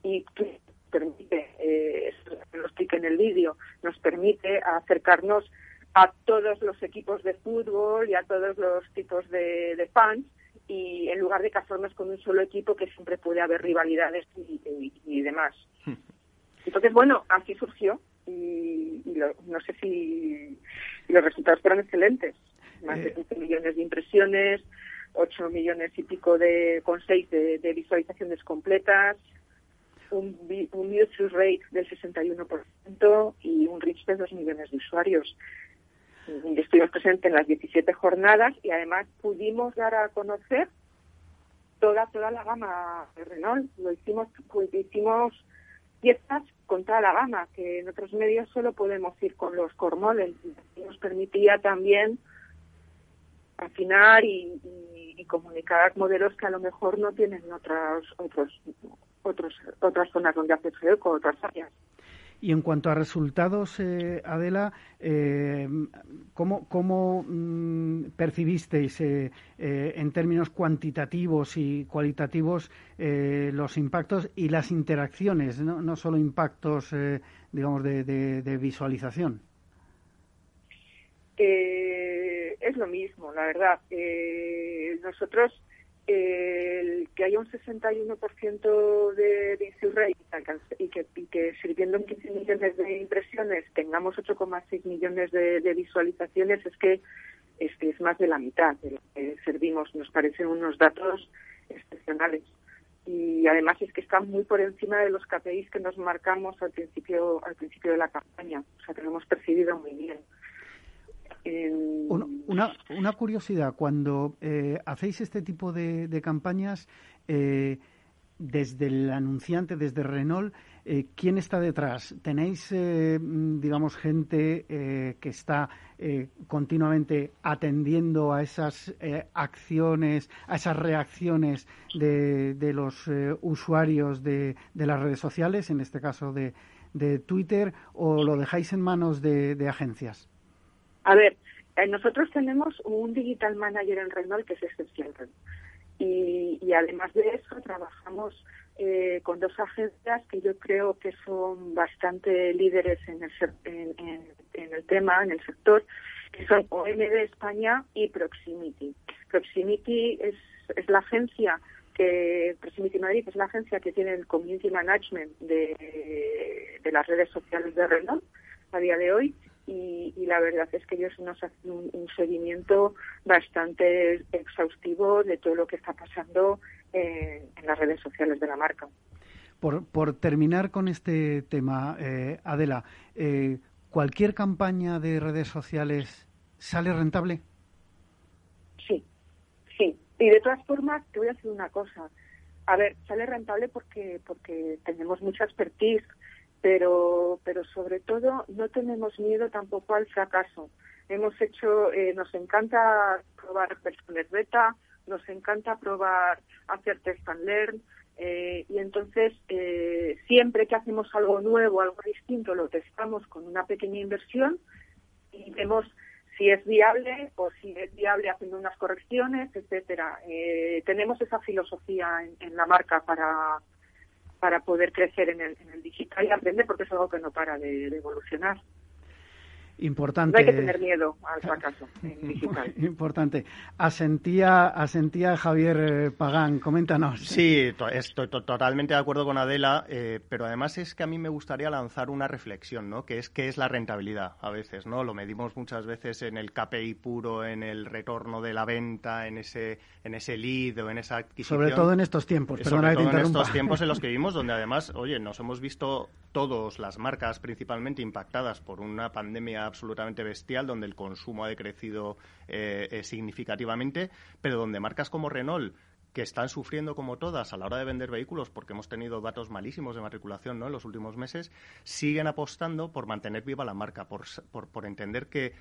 y que permite, eh, lo expliqué en el vídeo, nos permite acercarnos a todos los equipos de fútbol y a todos los tipos de, de fans y en lugar de casarnos con un solo equipo que siempre puede haber rivalidades y, y, y demás. Entonces, bueno, así surgió y, y lo, no sé si los resultados fueron excelentes. Más de 15 millones de impresiones, 8 millones y pico de con 6 de, de visualizaciones completas, un, un view rate del 61% y un reach de 2 millones de usuarios. Estuvimos presentes en las 17 jornadas y además pudimos dar a conocer toda toda la gama de Renault. Lo hicimos pues, hicimos piezas con toda la gama, que en otros medios solo podemos ir con los core models. Nos permitía también afinar y, comunicar modelos que a lo mejor no tienen otras otros otros otras zonas donde hacer eco, otras áreas. Y en cuanto a resultados, eh, Adela, eh, ¿cómo, mmm, percibisteis eh, en términos cuantitativos y cualitativos los impactos y las interacciones, no, no solo impactos, digamos, de, de, de visualización? es lo mismo, la verdad. nosotros el que haya un 61% de, de rate y que, y que sirviendo en 15 millones de impresiones tengamos 8,6 millones de, de, visualizaciones es que es, es más de la mitad de lo que servimos. Nos parecen unos datos excepcionales. Y además es que están muy por encima de los KPIs que nos marcamos al principio, al principio de la campaña. O sea, que lo hemos percibido muy bien. Una, una, curiosidad, cuando eh, hacéis este tipo de, campañas, eh, desde el anunciante, desde Renault, eh, ¿quién está detrás? ¿Tenéis, eh, digamos, gente eh, que está continuamente atendiendo a esas acciones, a esas reacciones de, de los usuarios de, de, las redes sociales, en este caso de, Twitter, o lo dejáis en manos de agencias? A ver, nosotros tenemos un digital manager en Renault que es excepcional. Y, y, además de eso trabajamos eh, con dos agencias que yo creo que son bastante líderes en el, en, en, en el tema, en el sector, que son OMD España y Proximity. Proximity es, es la agencia que Proximity Madrid es la agencia que tiene el community management de, de las redes sociales de Renault a día de hoy y, y, la verdad es que ellos nos hacen un, un, seguimiento bastante exhaustivo de todo lo que está pasando en, en las redes sociales de la marca. Por, por terminar con este tema, eh, Adela, eh, ¿cualquier campaña de redes sociales sale rentable? Sí, sí. Y de todas formas, te voy a decir una cosa. A ver, sale rentable porque porque tenemos mucha expertise pero, pero sobre todo no tenemos miedo tampoco al fracaso. Hemos hecho, eh, nos encanta probar versiones beta, nos encanta probar hacer test and learn, eh, y entonces eh, siempre que hacemos algo nuevo, algo distinto, lo testamos con una pequeña inversión y vemos si es viable o si es viable haciendo unas correcciones, etcétera. Eh, tenemos esa filosofía en la marca para, para poder crecer en el, en el, digital y aprender porque es algo que no para de, de evolucionar. Importante. No hay que tener miedo al fracaso digital. Importante. Asentía, asentía Javier eh, Pagán, coméntanos. Sí, estoy totalmente de acuerdo con Adela, eh, pero además es que a mí me gustaría lanzar una reflexión, ¿no? Que es qué es la rentabilidad a veces, ¿no? Lo medimos muchas veces en el KPI puro, en el retorno de la venta, en ese, en ese lead o en esa adquisición. Sobre todo en estos tiempos, perdona Sobre todo en estos tiempos en los que vivimos, donde además, oye, nos hemos visto todos, las marcas principalmente impactadas por una pandemia absolutamente bestial, donde el consumo ha decrecido eh, eh, significativamente, pero donde marcas como Renault que están sufriendo como todas a la hora de vender vehículos, porque hemos tenido datos malísimos de matriculación ¿no? en los últimos meses, siguen apostando por mantener viva la marca, por, por entender que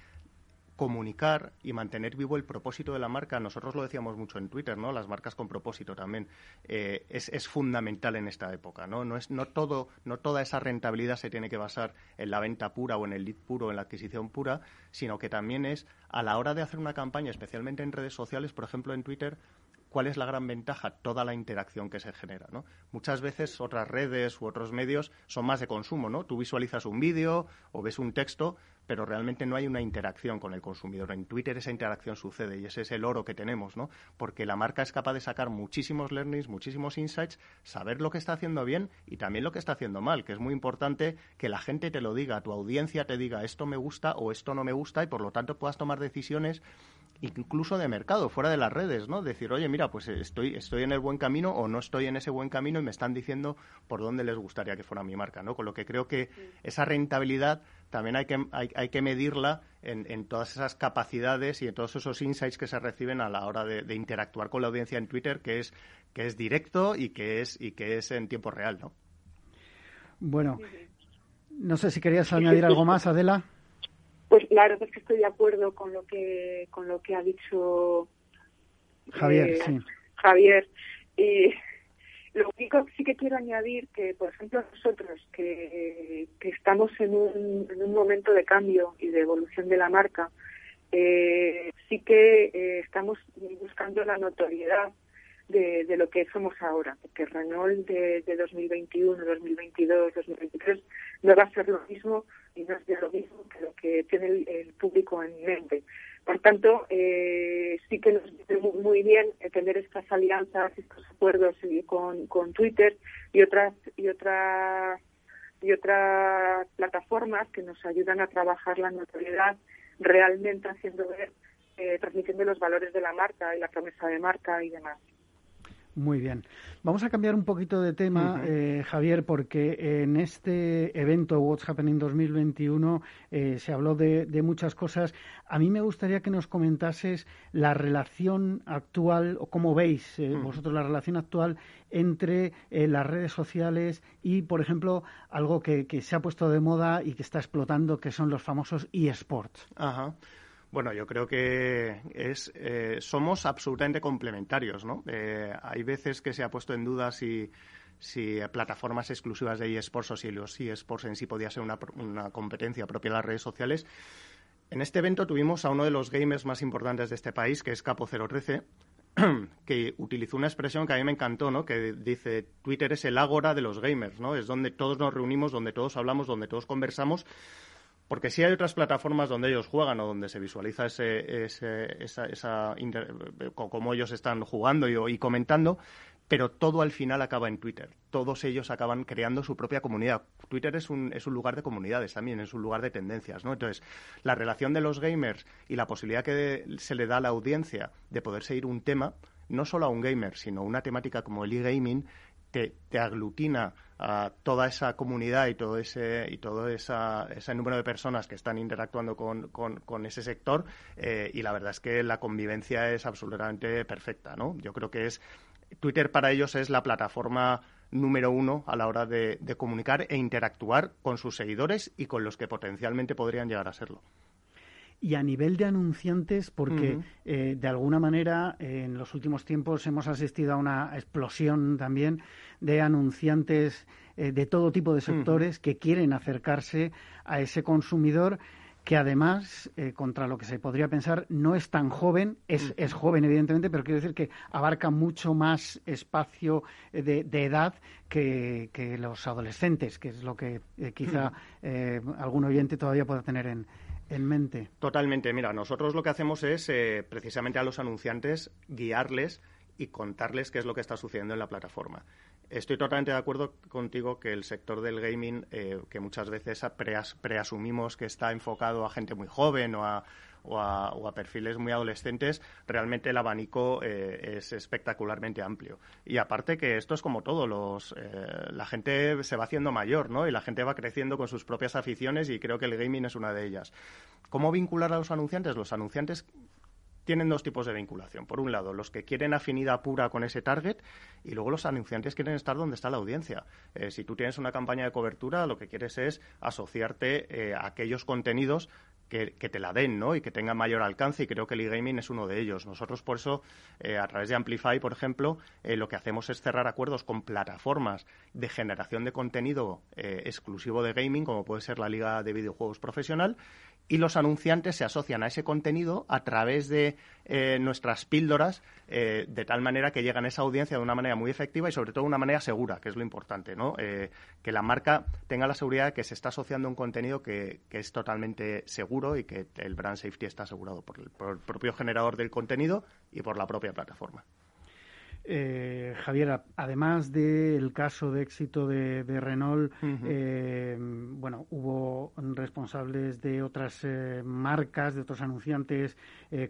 comunicar y mantener vivo el propósito de la marca, nosotros lo decíamos mucho en Twitter, ¿no? Las marcas con propósito también eh, es, fundamental en esta época, ¿no? No es no todo no toda esa rentabilidad se tiene que basar en la venta pura o en el lead puro, en la adquisición pura, sino que también es a la hora de hacer una campaña, especialmente en redes sociales, por ejemplo en Twitter, ¿cuál es la gran ventaja? Toda la interacción que se genera, ¿no? Muchas veces otras redes u otros medios son más de consumo, ¿no? Tú visualizas un vídeo o ves un texto, pero realmente no hay una interacción con el consumidor. En Twitter esa interacción sucede y ese es el oro que tenemos, ¿no? Porque la marca es capaz de sacar muchísimos learnings, muchísimos insights, saber lo que está haciendo bien y también lo que está haciendo mal, que es muy importante que la gente te lo diga, tu audiencia te diga esto me gusta o esto no me gusta y por lo tanto puedas tomar decisiones incluso de mercado, fuera de las redes, ¿no? Decir, oye, mira, pues estoy, estoy en el buen camino o no estoy en ese buen camino y me están diciendo por dónde les gustaría que fuera mi marca, ¿no? Con lo que creo que esa rentabilidad también hay que, hay, hay que medirla en, en, todas esas capacidades y en todos esos insights que se reciben a la hora de, interactuar con la audiencia en Twitter, que es, que es directo y que es, y que es en tiempo real, ¿no? Bueno, no sé si querías añadir algo más, Adela. Pues la verdad es que estoy de acuerdo con lo que con lo que ha dicho Javier. Eh, sí. Javier. Y lo único que sí que quiero añadir que, por ejemplo, nosotros que, estamos en un, en un, momento de cambio y de evolución de la marca, eh, sí que eh, estamos buscando la notoriedad de, de, lo que somos ahora, porque Renault de, de 2021, 2022, 2023 no va a ser lo mismo y no es de lo mismo que lo que tiene el, público en mente. Por tanto, eh, sí que nos viene muy bien tener estas alianzas, estos acuerdos con, con Twitter y otras y otras y otras plataformas que nos ayudan a trabajar la notoriedad realmente haciendo ver, eh, transmitiendo los valores de la marca y la promesa de marca y demás. Muy bien. Vamos a cambiar un poquito de tema, eh, Javier, porque en este evento What's Happening 2021 eh, se habló de, muchas cosas. A mí me gustaría que nos comentases la relación actual, o cómo veis eh, vosotros la relación actual entre las redes sociales y, por ejemplo, algo que, que, se ha puesto de moda y que está explotando, que son los famosos eSports. Ajá. Bueno, yo creo que es, eh, somos absolutamente complementarios, ¿no? Eh, hay veces que se ha puesto en duda si, si plataformas exclusivas de eSports o si los eSports en sí podía ser una, una competencia propia de las redes sociales. En este evento tuvimos a uno de los gamers más importantes de este país, que es Capo013, que utilizó una expresión que a mí me encantó, ¿no? Que dice, Twitter es el ágora de los gamers, ¿no? Es donde todos nos reunimos, donde todos hablamos, donde todos conversamos porque sí hay otras plataformas donde ellos juegan o donde se visualiza ese, esa, esa cómo ellos están jugando y, y, comentando, pero todo al final acaba en Twitter. Todos ellos acaban creando su propia comunidad. Twitter es un, es un lugar de comunidades también, es un lugar de tendencias, ¿no? Entonces, la relación de los gamers y la posibilidad que se le da a la audiencia de poder seguir un tema, no solo a un gamer, sino una temática como el e-gaming, te, aglutina a toda esa comunidad y todo ese y todo esa, ese número de personas que están interactuando con, con, ese sector eh, y la verdad es que la convivencia es absolutamente perfecta no yo creo que es Twitter para ellos es la plataforma número uno a la hora de comunicar e interactuar con sus seguidores y con los que potencialmente podrían llegar a serlo y a nivel de anunciantes, porque eh, de alguna manera en los últimos tiempos hemos asistido a una explosión también de anunciantes eh, de todo tipo de sectores que quieren acercarse a ese consumidor que además, eh, contra lo que se podría pensar, no es tan joven, es, es joven evidentemente, pero quiero decir que abarca mucho más espacio de, edad que, que, los adolescentes, que es lo que quizá algún oyente todavía pueda tener en, en mente. Totalmente. Mira, nosotros lo que hacemos es eh, precisamente a los anunciantes guiarles y contarles qué es lo que está sucediendo en la plataforma. Estoy totalmente de acuerdo contigo que el sector del gaming, eh, que muchas veces preasumimos que está enfocado a gente muy joven o a, o a, perfiles muy adolescentes, realmente el abanico eh, es espectacularmente amplio. Y aparte que esto es como todo, los, eh, la gente se va haciendo mayor, ¿no? Y la gente va creciendo con sus propias aficiones y creo que el gaming es una de ellas. ¿Cómo vincular a los anunciantes? Los anunciantes tienen dos tipos de vinculación. Por un lado, los que quieren afinidad pura con ese target y luego los anunciantes quieren estar donde está la audiencia. Eh, si tú tienes una campaña de cobertura, lo que quieres es asociarte a aquellos contenidos que, te la den ¿no? y que tengan mayor alcance y creo que el e-gaming es uno de ellos. Nosotros por eso, eh, a través de Amplify, por ejemplo, eh, lo que hacemos es cerrar acuerdos con plataformas de generación de contenido eh, exclusivo de gaming, como puede ser la Liga de Videojuegos Profesional, y los anunciantes se asocian a ese contenido a través de eh, nuestras píldoras, eh, de tal manera que llegan a esa audiencia de una manera muy efectiva y sobre todo de una manera segura, que es lo importante, ¿no? Eh, que la marca tenga la seguridad de que se está asociando a un contenido que, es totalmente seguro y que el brand safety está asegurado por el propio generador del contenido y por la propia plataforma. Eh, Javier, además del caso de éxito de, Renault, eh, bueno, hubo responsables de otras eh, marcas, de otros anunciantes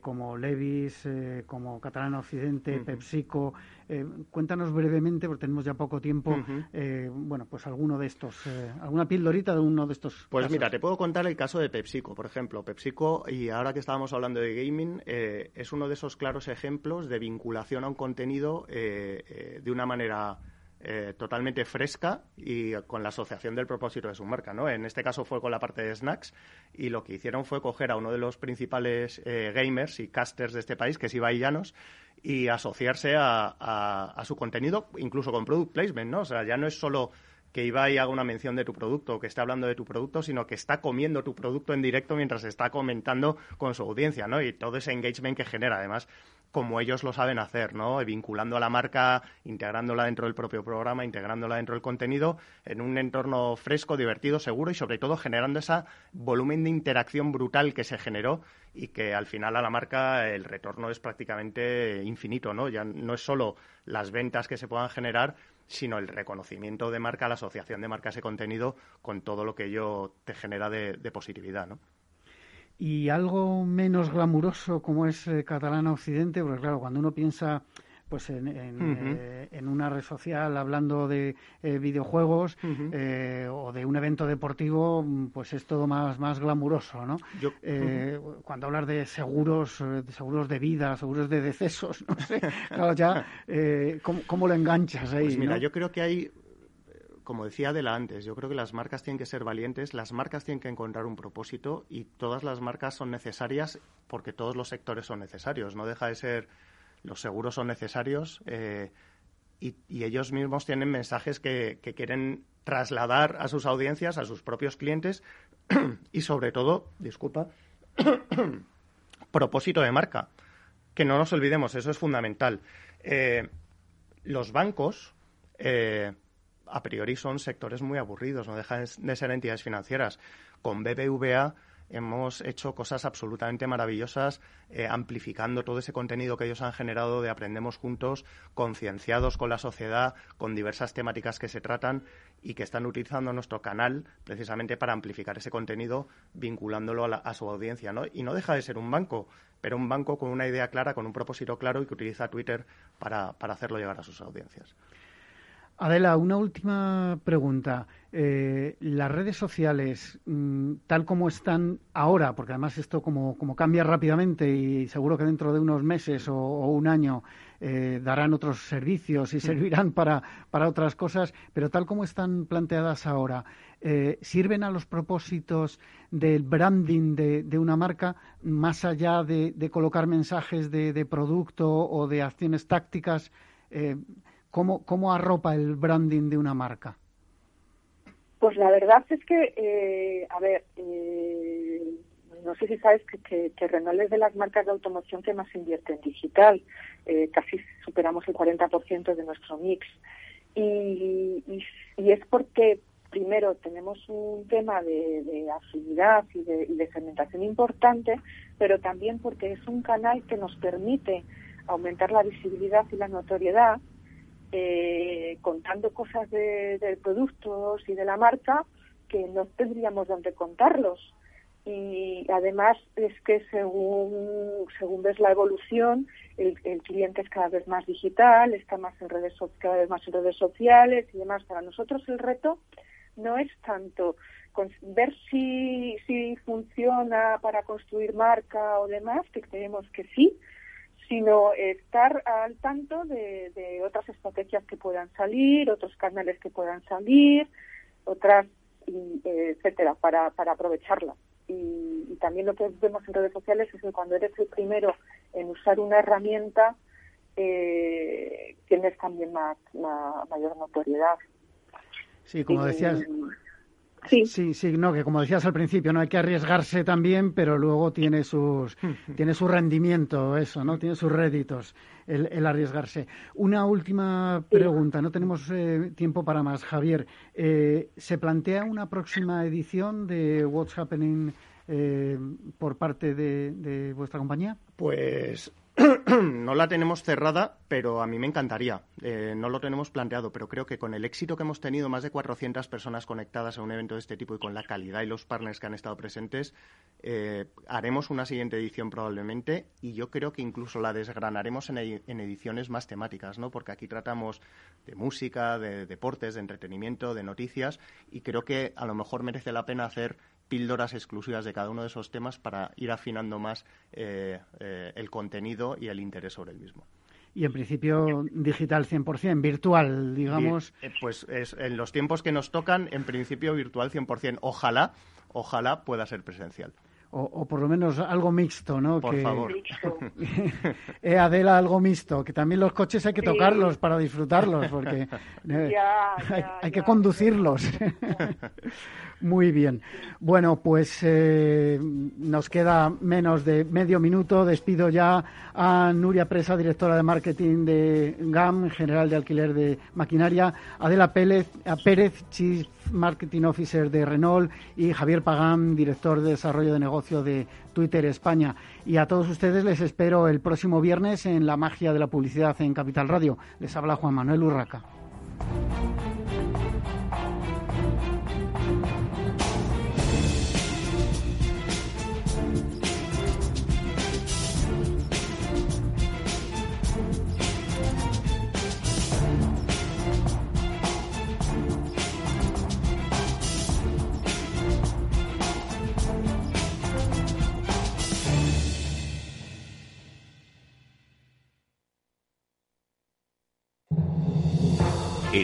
como Levis, como Catalana Occidente, PepsiCo, eh, cuéntanos brevemente, porque tenemos ya poco tiempo, eh, bueno, pues alguno de estos, eh, alguna pildorita de uno de estos. Pues mira, te puedo contar el caso de PepsiCo, por ejemplo. PepsiCo, y ahora que estábamos hablando de gaming, es uno de esos claros ejemplos de vinculación a un contenido de una manera eh, totalmente fresca y con la asociación del propósito de su marca. ¿no? En este caso fue con la parte de snacks y lo que hicieron fue coger a uno de los principales eh, gamers y casters de este país, que es Ibai Llanos, y asociarse a, su contenido, incluso con product placement. ¿no? O sea, ya no es solo que Ibai haga una mención de tu producto o que esté hablando de tu producto, sino que está comiendo tu producto en directo mientras está comentando con su audiencia, ¿no? Y todo ese engagement que genera, además, como ellos lo saben hacer, ¿no? Vinculando a la marca, integrándola dentro del propio programa, integrándola dentro del contenido, en un entorno fresco, divertido, seguro y sobre todo generando ese volumen de interacción brutal que se generó y que al final a la marca el retorno es prácticamente infinito, ¿no? Ya no es solo las ventas que se puedan generar, sino el reconocimiento de marca, la asociación de marca a ese contenido con todo lo que ello te genera de, de positividad, ¿no? Y algo menos glamuroso como es eh, Catalana Occidente, porque claro, cuando uno piensa pues en, eh, en, una red social hablando de eh, videojuegos o de un evento deportivo, pues es todo más, más glamuroso, ¿no? Cuando hablas de seguros, de seguros de vida, seguros de decesos, no sé, claro, ya, ¿cómo, lo enganchas ahí? Pues mira, yo creo que hay como decía Adela antes, yo creo que las marcas tienen que ser valientes, las marcas tienen que encontrar un propósito y todas las marcas son necesarias porque todos los sectores son necesarios. No deja de ser, los seguros son necesarios eh, y, ellos mismos tienen mensajes que, quieren trasladar a sus audiencias, a sus propios clientes y sobre todo, disculpa, propósito de marca. Que no nos olvidemos, eso es fundamental. Eh, los bancos eh, a priori son sectores muy aburridos, no dejan de ser entidades financieras. Con BBVA hemos hecho cosas absolutamente maravillosas, eh, amplificando todo ese contenido que ellos han generado de Aprendemos Juntos, concienciados con la sociedad, con diversas temáticas que se tratan y que están utilizando nuestro canal precisamente para amplificar ese contenido, vinculándolo a, su audiencia. ¿no? Y no deja de ser un banco, pero un banco con una idea clara, con un propósito claro y que utiliza Twitter para hacerlo llegar a sus audiencias. Adela, una última pregunta. Eh, las redes sociales, mm, tal como están ahora, porque además esto como, cambia rápidamente y seguro que dentro de unos meses o, un año eh, darán otros servicios y servirán para, otras cosas, pero tal como están planteadas ahora, eh, ¿sirven a los propósitos del branding de, una marca más allá de, colocar mensajes de, producto o de acciones tácticas? ¿Cómo, ¿Cómo arropa el branding de una marca? Pues la verdad es que, eh, a ver, eh, no sé si sabes que, que, Renault es de las marcas de automoción que más invierte en digital. Eh, casi superamos el 40% de nuestro mix. Y, y, es porque primero tenemos un tema de, afinidad y de, y de segmentación importante, pero también porque es un canal que nos permite aumentar la visibilidad y la notoriedad eh, contando cosas de, productos y de la marca que no tendríamos donde contarlos. Y además es que según, según ves la evolución, el, cliente es cada vez más digital, está más en redes, cada vez más en redes sociales y demás. Para nosotros el reto no es tanto ver si, si funciona para construir marca o demás, que creemos que sí, sino estar al tanto de, otras estrategias que puedan salir, otros canales que puedan salir, otras, etcétera, para, para aprovecharla. Y, también lo que vemos en redes sociales es que cuando eres el primero en usar una herramienta, eh, tienes también más, mayor notoriedad. Sí, como decías, Sí. sí, no, que como decías al principio, no hay que arriesgarse también, pero luego tiene sus tiene su rendimiento, eso, ¿no? Tiene sus réditos el, arriesgarse. Una última pregunta, no tenemos eh, tiempo para más, Javier. Eh, ¿Se plantea una próxima edición de What's Happening eh, por parte de, de vuestra compañía? Pues no la tenemos cerrada, pero a mí me encantaría. Eh, no lo tenemos planteado, pero creo que con el éxito que hemos tenido, más de 400 personas conectadas a un evento de este tipo y con la calidad y los partners que han estado presentes, eh, haremos una siguiente edición probablemente y yo creo que incluso la desgranaremos en, en, ediciones más temáticas, ¿no? Porque aquí tratamos de música, de deportes, de entretenimiento, de noticias y creo que a lo mejor merece la pena hacer píldoras exclusivas de cada uno de esos temas para ir afinando más eh, eh, el contenido y el interés sobre el mismo. Y en principio digital 100%, virtual, digamos. Eh, pues es, en los tiempos que nos tocan, en principio virtual 100%. Ojalá, ojalá pueda ser presencial. O, por lo menos algo mixto, ¿no? Por favor. eh, Adela, algo mixto, que también los coches hay que tocarlos para disfrutarlos, porque hay, que conducirlos. Muy bien. Bueno, pues eh, nos queda menos de medio minuto. Despido ya a Nuria Presa, directora de marketing de GAM, general de alquiler de maquinaria, Adela Pérez, Pérez, Chief Marketing Officer de Renault y Javier Pagán, director de desarrollo de negocio de Twitter España. Y a todos ustedes les espero el próximo viernes en La Magia de la Publicidad en Capital Radio. Les habla Juan Manuel Urraca.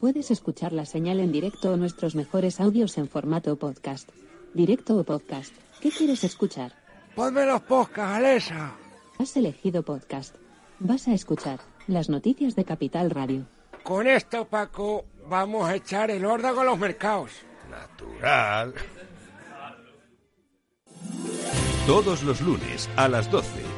Puedes escuchar la señal en directo o nuestros mejores audios en formato podcast. Directo o podcast. ¿Qué quieres escuchar? Ponme los podcasts, Alesa. Has elegido podcast. Vas a escuchar las noticias de Capital Radio. Con esto, Paco, vamos a echar el horda a los mercados. Natural. Todos los lunes a las 12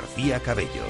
García Cabello.